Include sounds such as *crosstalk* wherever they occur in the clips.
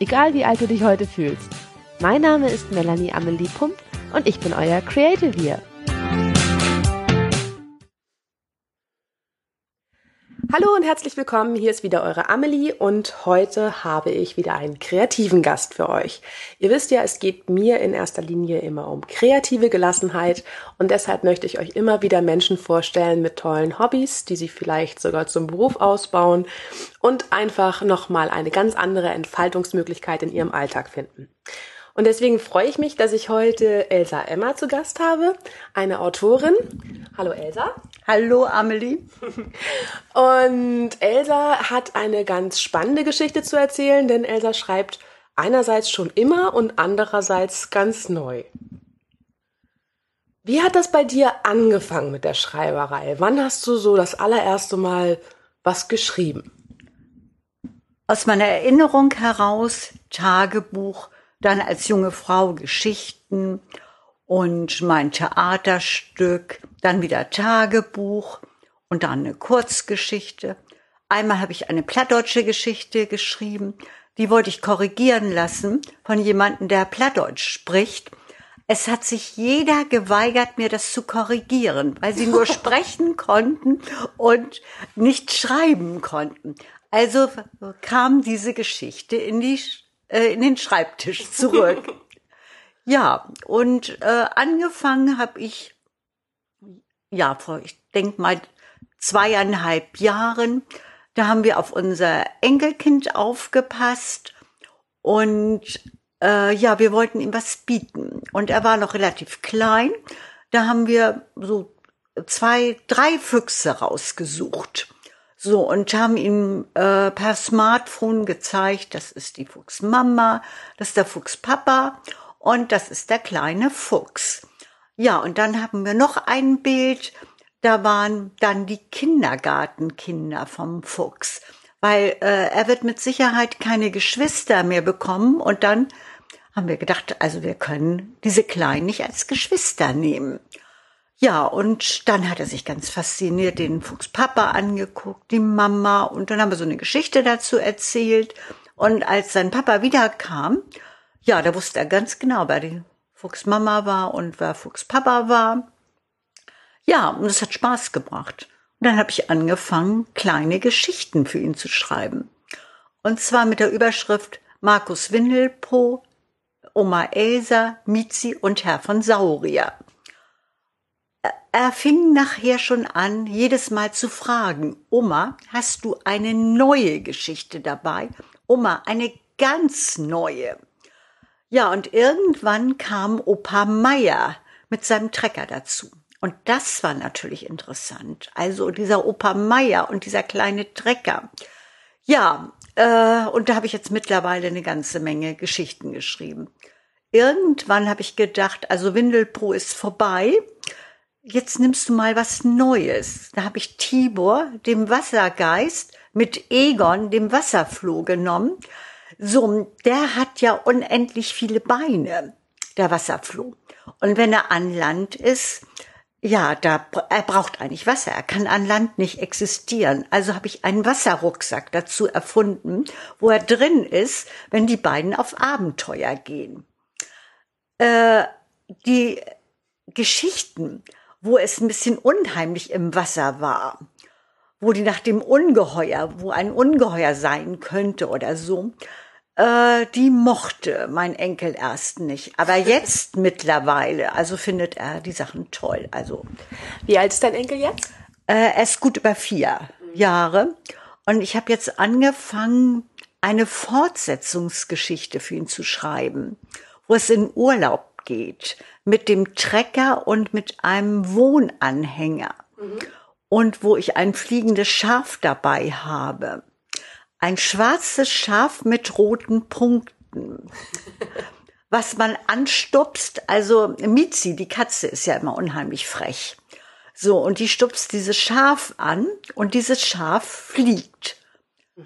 egal wie alt du dich heute fühlst. Mein Name ist Melanie Amelie Pump und ich bin euer Creative hier. Hallo und herzlich willkommen. Hier ist wieder eure Amelie und heute habe ich wieder einen kreativen Gast für euch. Ihr wisst ja, es geht mir in erster Linie immer um kreative Gelassenheit und deshalb möchte ich euch immer wieder Menschen vorstellen mit tollen Hobbys, die sie vielleicht sogar zum Beruf ausbauen und einfach nochmal eine ganz andere Entfaltungsmöglichkeit in ihrem Alltag finden. Und deswegen freue ich mich, dass ich heute Elsa Emma zu Gast habe, eine Autorin. Hallo Elsa. Hallo Amelie. *laughs* Und Elsa hat eine ganz spannende Geschichte zu erzählen, denn Elsa schreibt einerseits schon immer und andererseits ganz neu. Wie hat das bei dir angefangen mit der Schreiberei? Wann hast du so das allererste Mal was geschrieben? Aus meiner Erinnerung heraus Tagebuch, dann als junge Frau Geschichten und mein Theaterstück, dann wieder Tagebuch und dann eine Kurzgeschichte. Einmal habe ich eine plattdeutsche Geschichte geschrieben, die wollte ich korrigieren lassen von jemandem, der Plattdeutsch spricht. Es hat sich jeder geweigert, mir das zu korrigieren, weil sie nur *laughs* sprechen konnten und nicht schreiben konnten. Also kam diese Geschichte in die äh, in den Schreibtisch *laughs* zurück. ja, und äh, angefangen habe ich, ja, vor, ich denk mal, zweieinhalb Jahren. Da haben wir auf unser Enkelkind aufgepasst und äh, ja, wir wollten ihm was bieten. Und er war noch relativ klein. Da haben wir so zwei, drei Füchse rausgesucht. So, und haben ihm äh, per Smartphone gezeigt, das ist die Fuchsmama, das ist der Fuchspapa und das ist der kleine Fuchs. Ja, und dann haben wir noch ein Bild, da waren dann die Kindergartenkinder vom Fuchs, weil äh, er wird mit Sicherheit keine Geschwister mehr bekommen und dann haben wir gedacht, also wir können diese Kleinen nicht als Geschwister nehmen. Ja, und dann hat er sich ganz fasziniert den Fuchspapa angeguckt, die Mama, und dann haben wir so eine Geschichte dazu erzählt. Und als sein Papa wiederkam, ja, da wusste er ganz genau, wer die Fuchsmama war und wer Fuchspapa war. Ja, und es hat Spaß gebracht. Und dann habe ich angefangen, kleine Geschichten für ihn zu schreiben. Und zwar mit der Überschrift Markus Windelpo, Oma Elsa, Mizi und Herr von Saurier er fing nachher schon an, jedes Mal zu fragen, Oma, hast du eine neue Geschichte dabei? Oma, eine ganz neue. Ja, und irgendwann kam Opa Meier mit seinem Trecker dazu. Und das war natürlich interessant. Also dieser Opa Meier und dieser kleine Trecker. Ja, äh, und da habe ich jetzt mittlerweile eine ganze Menge Geschichten geschrieben. Irgendwann habe ich gedacht, also Windelpro ist vorbei jetzt nimmst du mal was Neues. Da habe ich Tibor, dem Wassergeist, mit Egon, dem Wasserfloh genommen. So, der hat ja unendlich viele Beine, der Wasserfloh. Und wenn er an Land ist, ja, da, er braucht eigentlich Wasser. Er kann an Land nicht existieren. Also habe ich einen Wasserrucksack dazu erfunden, wo er drin ist, wenn die beiden auf Abenteuer gehen. Äh, die Geschichten wo es ein bisschen unheimlich im Wasser war, wo die nach dem Ungeheuer, wo ein Ungeheuer sein könnte oder so, äh, die mochte mein Enkel erst nicht. Aber jetzt *laughs* mittlerweile, also findet er die Sachen toll. Also wie alt ist dein Enkel jetzt? Äh, er ist gut über vier Jahre und ich habe jetzt angefangen, eine Fortsetzungsgeschichte für ihn zu schreiben, wo es in Urlaub geht mit dem Trecker und mit einem Wohnanhänger. Mhm. Und wo ich ein fliegendes Schaf dabei habe. Ein schwarzes Schaf mit roten Punkten. *laughs* Was man anstupst, also Mizi, die Katze ist ja immer unheimlich frech. So, und die stupst dieses Schaf an und dieses Schaf fliegt.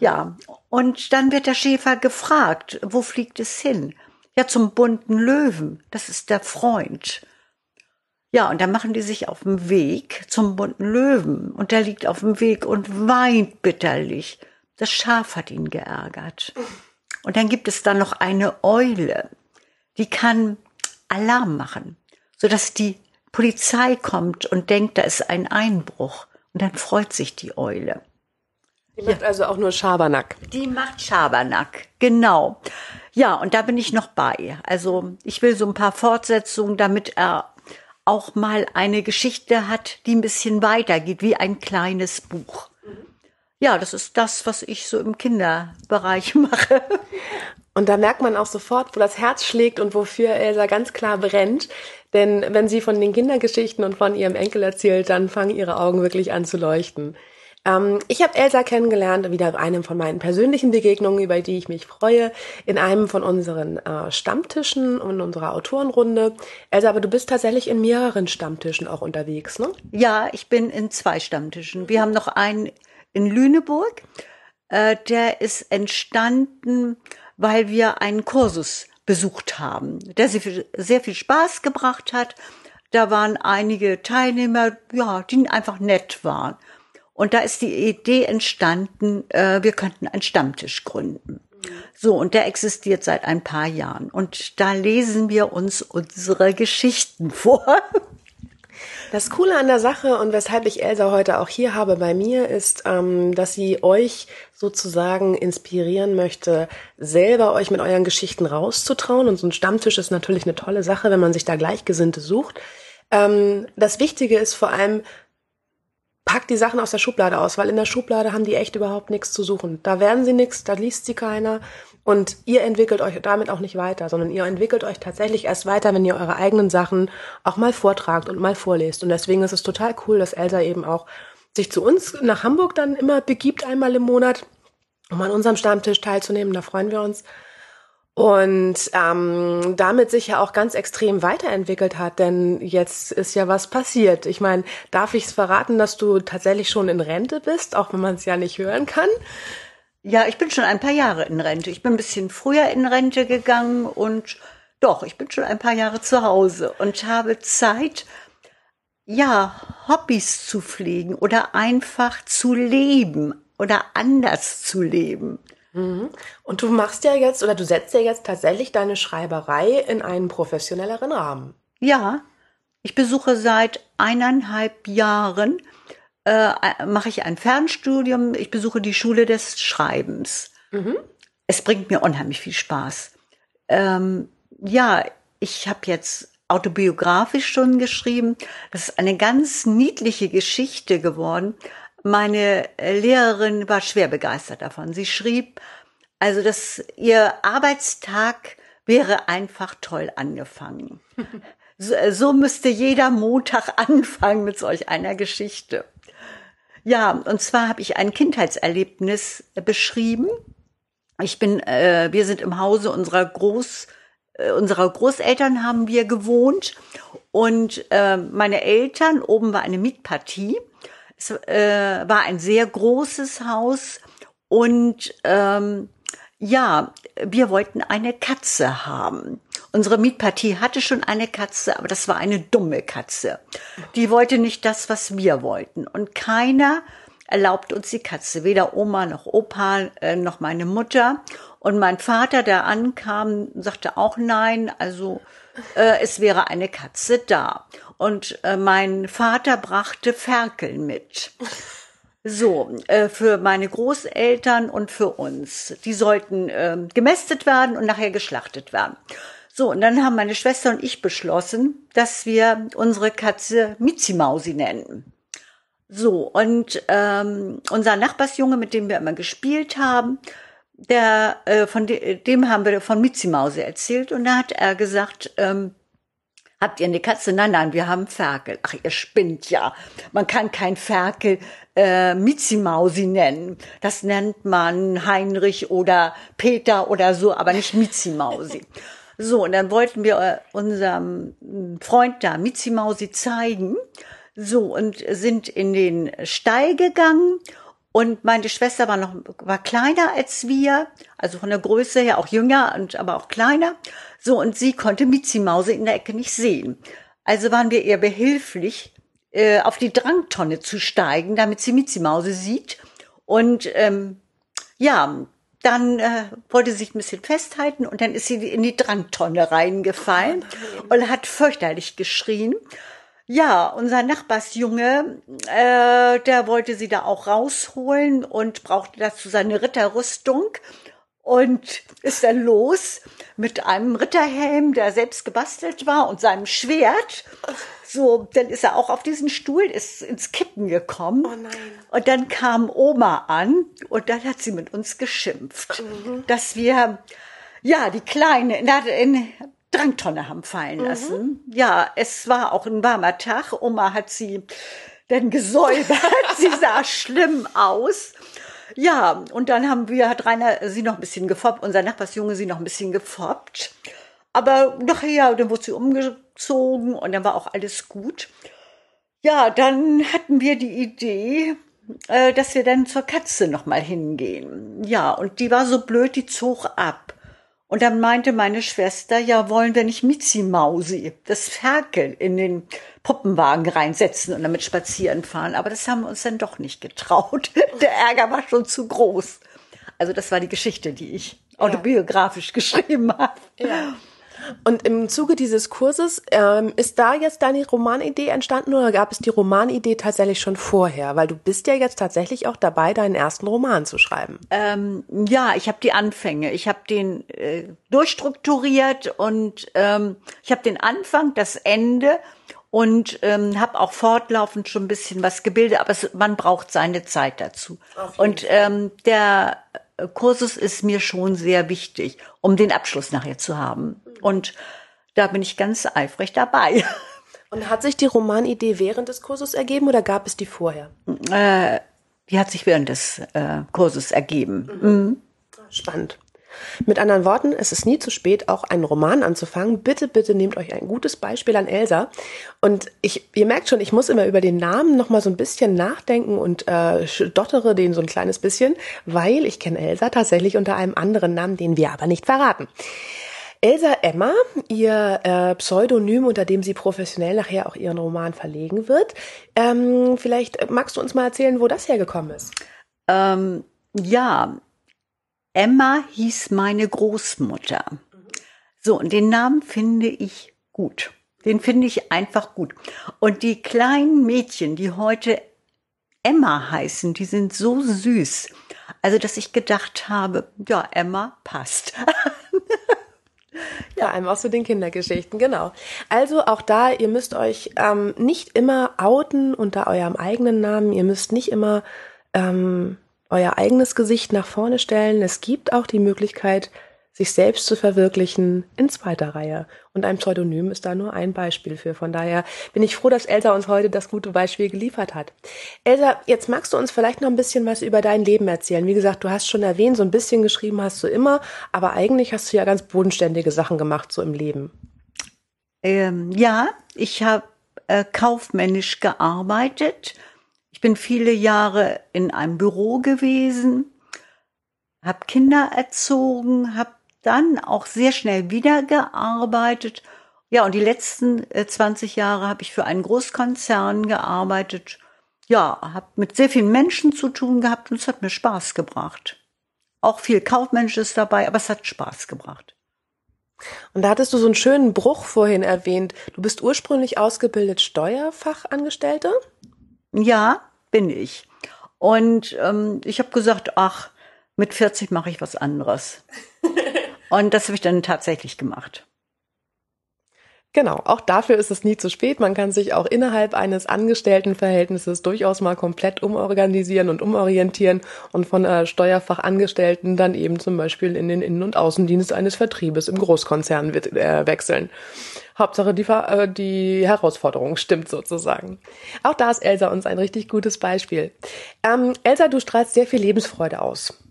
Ja, und dann wird der Schäfer gefragt, wo fliegt es hin? Ja, zum bunten Löwen. Das ist der Freund. Ja, und dann machen die sich auf den Weg zum bunten Löwen. Und der liegt auf dem Weg und weint bitterlich. Das Schaf hat ihn geärgert. Und dann gibt es da noch eine Eule, die kann Alarm machen, sodass die Polizei kommt und denkt, da ist ein Einbruch. Und dann freut sich die Eule. Die macht ja. also auch nur Schabernack. Die macht Schabernack, genau. Ja, und da bin ich noch bei. Also ich will so ein paar Fortsetzungen, damit er auch mal eine Geschichte hat, die ein bisschen weitergeht, wie ein kleines Buch. Ja, das ist das, was ich so im Kinderbereich *laughs* mache. Und da merkt man auch sofort, wo das Herz schlägt und wofür Elsa ganz klar brennt. Denn wenn sie von den Kindergeschichten und von ihrem Enkel erzählt, dann fangen ihre Augen wirklich an zu leuchten. Ähm, ich habe Elsa kennengelernt, wieder einem von meinen persönlichen Begegnungen, über die ich mich freue, in einem von unseren äh, Stammtischen und unserer Autorenrunde. Elsa, aber du bist tatsächlich in mehreren Stammtischen auch unterwegs, ne? Ja, ich bin in zwei Stammtischen. Wir haben noch einen in Lüneburg. Äh, der ist entstanden, weil wir einen Kursus besucht haben, der sehr viel, sehr viel Spaß gebracht hat. Da waren einige Teilnehmer, ja, die einfach nett waren. Und da ist die Idee entstanden, äh, wir könnten einen Stammtisch gründen. So, und der existiert seit ein paar Jahren. Und da lesen wir uns unsere Geschichten *laughs* vor. Das Coole an der Sache und weshalb ich Elsa heute auch hier habe bei mir, ist, ähm, dass sie euch sozusagen inspirieren möchte, selber euch mit euren Geschichten rauszutrauen. Und so ein Stammtisch ist natürlich eine tolle Sache, wenn man sich da Gleichgesinnte sucht. Ähm, das Wichtige ist vor allem, packt die Sachen aus der Schublade aus, weil in der Schublade haben die echt überhaupt nichts zu suchen. Da werden sie nichts, da liest sie keiner und ihr entwickelt euch damit auch nicht weiter, sondern ihr entwickelt euch tatsächlich erst weiter, wenn ihr eure eigenen Sachen auch mal vortragt und mal vorlest. Und deswegen ist es total cool, dass Elsa eben auch sich zu uns nach Hamburg dann immer begibt, einmal im Monat, um an unserem Stammtisch teilzunehmen. Da freuen wir uns und ähm, damit sich ja auch ganz extrem weiterentwickelt hat, denn jetzt ist ja was passiert. Ich meine, darf ich es verraten, dass du tatsächlich schon in Rente bist, auch wenn man es ja nicht hören kann? Ja, ich bin schon ein paar Jahre in Rente. Ich bin ein bisschen früher in Rente gegangen und doch, ich bin schon ein paar Jahre zu Hause und habe Zeit, ja, Hobbys zu pflegen oder einfach zu leben oder anders zu leben. Mhm. Und du machst ja jetzt oder du setzt ja jetzt tatsächlich deine Schreiberei in einen professionelleren Rahmen. Ja, ich besuche seit eineinhalb Jahren, äh, mache ich ein Fernstudium, ich besuche die Schule des Schreibens. Mhm. Es bringt mir unheimlich viel Spaß. Ähm, ja, ich habe jetzt autobiografisch schon geschrieben. Das ist eine ganz niedliche Geschichte geworden meine Lehrerin war schwer begeistert davon. Sie schrieb, also dass ihr Arbeitstag wäre einfach toll angefangen. *laughs* So, so müsste jeder Montag *laughs* anfangen mit solch einer Geschichte. Ja, und zwar habe ich ein Kindheitserlebnis beschrieben. Ich bin, äh, wir sind im Hause unserer Groß, äh, unserer Großeltern haben wir gewohnt und äh, meine Eltern oben war eine Mietpartie es äh, war ein sehr großes Haus und ähm, ja, wir wollten eine Katze haben. Unsere Mietpartie hatte schon eine Katze, aber das war eine dumme Katze. Die wollte nicht das, was wir wollten. Und keiner erlaubt uns die Katze, weder Oma noch Opa äh, noch meine Mutter. Und mein Vater, der ankam, sagte auch nein, also äh, es wäre eine Katze da. Und äh, mein Vater brachte Ferkel mit. So, äh, für meine Großeltern und für uns. Die sollten äh, gemästet werden und nachher geschlachtet werden. So, und dann haben meine Schwester und ich beschlossen, dass wir unsere Katze Mizimausi nennen. So, und ähm, unser Nachbarsjunge, mit dem wir immer gespielt haben, der, äh, von de dem haben wir von Mizimause erzählt und da hat er gesagt, ähm, Habt ihr eine Katze? Nein, nein, wir haben Ferkel. Ach, ihr spinnt ja. Man kann kein Ferkel äh, Mizimausi nennen. Das nennt man Heinrich oder Peter oder so, aber nicht Mizimausi. So, und dann wollten wir äh, unserem Freund da Mizimausi zeigen. So, und sind in den Stall gegangen und meine Schwester war noch, war kleiner als wir, also von der Größe her auch jünger und aber auch kleiner. So, und sie konnte Mizi Mause in der Ecke nicht sehen. Also waren wir ihr behilflich, äh, auf die Drangtonne zu steigen, damit sie Mizi Mause sieht. Und ähm, ja, dann äh, wollte sie sich ein bisschen festhalten und dann ist sie in die Drangtonne reingefallen und hat fürchterlich geschrien. Ja, unser Nachbarsjunge, äh, der wollte sie da auch rausholen und brauchte dazu seine Ritterrüstung und ist dann los mit einem Ritterhelm, der selbst gebastelt war und seinem Schwert. So, dann ist er auch auf diesen Stuhl, ist ins Kippen gekommen. Oh nein. Und dann kam Oma an und dann hat sie mit uns geschimpft, mhm. dass wir, ja, die Kleine, in, in Drangtonne haben fallen lassen. Mhm. Ja, es war auch ein warmer Tag. Oma hat sie denn gesäubert. *laughs* sie sah schlimm aus. Ja, und dann haben wir, hat Rainer sie noch ein bisschen gefoppt, unser Nachbarsjunge sie noch ein bisschen gefoppt. Aber nachher, dann wurde sie umgezogen und dann war auch alles gut. Ja, dann hatten wir die Idee, äh, dass wir dann zur Katze noch mal hingehen. Ja, und die war so blöd, die zog ab. Und dann meinte meine Schwester, ja, wollen wir nicht Mitzi Mausi, das Ferkel in den Puppenwagen reinsetzen und damit spazieren fahren. Aber das haben wir uns dann doch nicht getraut. *laughs* Der Ärger war schon zu groß. Also das war die Geschichte, die ich autobiografisch ja. *laughs* geschrieben habe. Ja. Und im Zuge dieses Kurses, ähm, ist da jetzt deine Romanidee entstanden oder gab es die Romanidee tatsächlich schon vorher? Weil du bist ja jetzt tatsächlich auch dabei, deinen ersten Roman zu schreiben. Ähm, ja, ich habe die Anfänge. Ich habe den äh, durchstrukturiert und ähm, ich habe den Anfang, das Ende und ähm, habe auch fortlaufend schon ein bisschen was gebildet, aber es, man braucht seine Zeit dazu. Und ähm, der Kursus ist mir schon sehr wichtig, um den Abschluss nachher zu haben. Und da bin ich ganz eifrig dabei. *laughs* Und hat sich die Romanidee während des Kurses ergeben oder gab es die vorher? Äh, die hat sich während des äh, Kurses ergeben. Mhm. Mhm. Spannend. Mit anderen Worten, es ist nie zu spät, auch einen Roman anzufangen. Bitte, bitte nehmt euch ein gutes Beispiel an Elsa. Und ich, ihr merkt schon, ich muss immer über den Namen noch mal so ein bisschen nachdenken und äh, dottere den so ein kleines bisschen, weil ich kenne Elsa tatsächlich unter einem anderen Namen, den wir aber nicht verraten. Elsa Emma, ihr äh, Pseudonym, unter dem sie professionell nachher auch ihren Roman verlegen wird. Ähm, vielleicht magst du uns mal erzählen, wo das hergekommen ist. Ähm, ja, Emma hieß meine Großmutter. So, und den Namen finde ich gut. Den finde ich einfach gut. Und die kleinen Mädchen, die heute Emma heißen, die sind so süß. Also, dass ich gedacht habe, ja, Emma passt. *laughs* Ja, einem aus so den Kindergeschichten, genau. Also auch da, ihr müsst euch ähm, nicht immer outen unter eurem eigenen Namen. Ihr müsst nicht immer ähm, euer eigenes Gesicht nach vorne stellen. Es gibt auch die Möglichkeit, sich selbst zu verwirklichen in zweiter Reihe. Und ein Pseudonym ist da nur ein Beispiel für. Von daher bin ich froh, dass Elsa uns heute das gute Beispiel geliefert hat. Elsa, jetzt magst du uns vielleicht noch ein bisschen was über dein Leben erzählen. Wie gesagt, du hast schon erwähnt, so ein bisschen geschrieben hast du immer, aber eigentlich hast du ja ganz bodenständige Sachen gemacht so im Leben. Ähm, ja, ich habe äh, kaufmännisch gearbeitet ich bin viele Jahre in einem Büro gewesen, habe Kinder erzogen, habe dann auch sehr schnell wieder gearbeitet. Ja, und die letzten 20 äh, Jahre habe ich für einen Großkonzern gearbeitet. Ja, habe mit sehr vielen Menschen zu tun gehabt und es hat mir Spaß gebracht. Auch viel Kaufmännisches dabei, aber es hat Spaß gebracht. Und da hattest du so einen schönen Bruch vorhin erwähnt. Du bist ursprünglich ausgebildet Steuerfachangestellte? Ja, bin ich. Und ähm, ich habe gesagt, ach, mit 40 mache ich was anderes. *laughs* Und das habe ich dann tatsächlich gemacht. Genau, auch dafür ist es nie zu spät. Man kann sich auch innerhalb eines Angestelltenverhältnisses durchaus mal komplett umorganisieren und umorientieren und von äh, Steuerfachangestellten dann eben zum Beispiel in den Innen- und Außendienst eines Vertriebes im Großkonzern wird, äh, wechseln. Hauptsache die, äh, die Herausforderung stimmt sozusagen. Auch da ist Elsa uns ein richtig gutes Beispiel. Ähm, Elsa, du strahlst sehr viel Lebensfreude aus.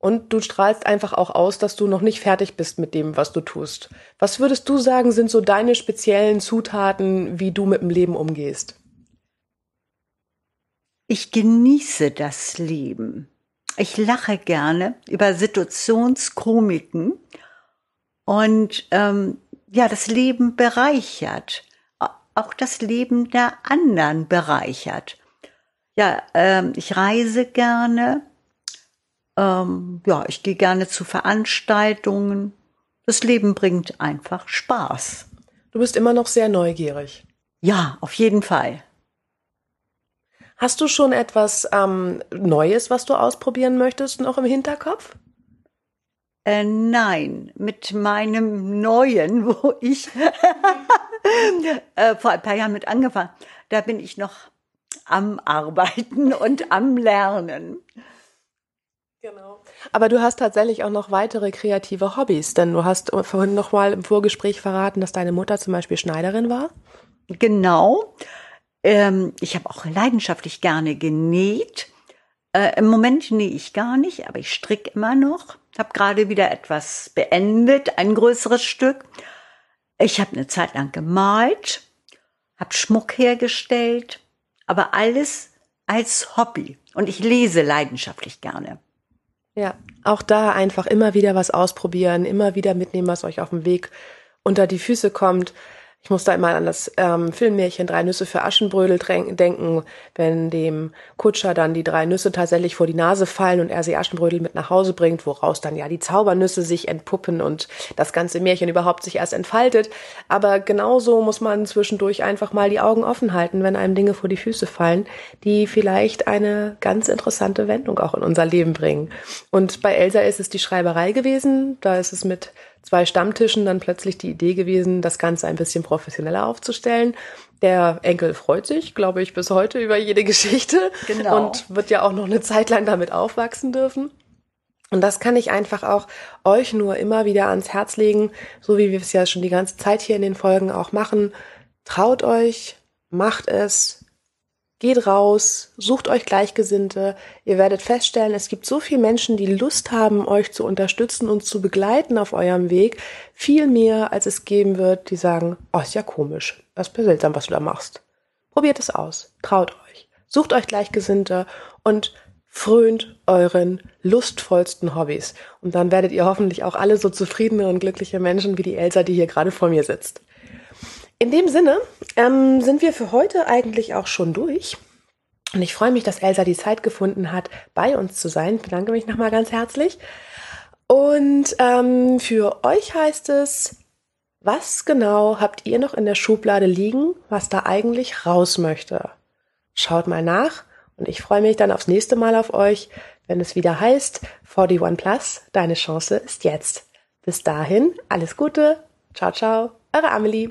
Und du strahlst einfach auch aus, dass du noch nicht fertig bist mit dem, was du tust. Was würdest du sagen, sind so deine speziellen Zutaten, wie du mit dem Leben umgehst? Ich genieße das Leben. Ich lache gerne über Situationskomiken und ähm, ja, das Leben bereichert, auch das Leben der anderen bereichert. Ja, ähm, ich reise gerne, ähm, ja, ich gehe gerne zu Veranstaltungen. Das Leben bringt einfach Spaß. Du bist immer noch sehr neugierig. Ja, auf jeden Fall. Hast du schon etwas ähm, Neues, was du ausprobieren möchtest, noch im Hinterkopf? Äh, nein, mit meinem neuen, *laughs* wo ich äh, vor ein paar Jahren mit angefangen, da bin ich noch am Arbeiten und am Lernen. Genau. Aber du hast tatsächlich auch noch weitere kreative Hobbys, denn du hast vorhin noch mal im Vorgespräch verraten, dass deine Mutter zum Beispiel Schneiderin war. Genau. Ähm, ich habe auch leidenschaftlich gerne genäht. Äh, Im Moment nähe ich gar nicht, aber ich stricke immer noch. Habe gerade wieder etwas beendet, ein größeres Stück. Ich habe eine Zeit lang gemalt, habe Schmuck hergestellt, aber alles als Hobby. Und ich lese leidenschaftlich gerne. Ja, auch da einfach immer wieder was ausprobieren, immer wieder mitnehmen, was euch auf dem Weg unter die Füße kommt. Ich muss da immer an das ähm, Filmmärchen Drei Nüsse für Aschenbrödel denken, wenn dem Kutscher dann die drei Nüsse tatsächlich vor die Nase fallen und er sie Aschenbrödel mit nach Hause bringt, woraus dann ja die Zaubernüsse sich entpuppen und das ganze Märchen überhaupt sich erst entfaltet. Aber genauso muss man zwischendurch einfach mal die Augen offen halten, wenn einem Dinge vor die Füße fallen, die vielleicht eine ganz interessante Wendung auch in unser Leben bringen. Und bei Elsa ist es die Schreiberei gewesen, da ist es mit zwei Stammtischen dann plötzlich die Idee gewesen, das Ganze ein bisschen professioneller aufzustellen. Der Enkel freut sich, glaube ich, bis heute über jede Geschichte genau. und wird ja auch noch eine Zeit lang damit aufwachsen dürfen. Und das kann ich einfach auch euch nur immer wieder ans Herz legen, so wie wir es ja schon die ganze Zeit hier in den Folgen auch machen. Traut euch, macht es, Geht raus, sucht euch Gleichgesinnte. Ihr werdet feststellen, es gibt so viele Menschen, die Lust haben, euch zu unterstützen und zu begleiten auf eurem Weg. Viel mehr, als es geben wird, die sagen, oh, ist ja komisch. Das ist seltsam, was du da machst. Probiert es aus. Traut euch. Sucht euch Gleichgesinnte und frönt euren lustvollsten Hobbys. Und dann werdet ihr hoffentlich auch alle so zufriedene und glückliche Menschen wie die Elsa, die hier gerade vor mir sitzt. In dem Sinne ähm, sind wir für heute eigentlich auch schon durch. Und ich freue mich, dass Elsa die Zeit gefunden hat, bei uns zu sein. Ich bedanke mich nochmal ganz herzlich. Und ähm, für euch heißt es, was genau habt ihr noch in der Schublade liegen, was da eigentlich raus möchte? Schaut mal nach und ich freue mich dann aufs nächste Mal auf euch, wenn es wieder heißt 41 Plus, deine Chance ist jetzt. Bis dahin, alles Gute, ciao, ciao, eure Amelie.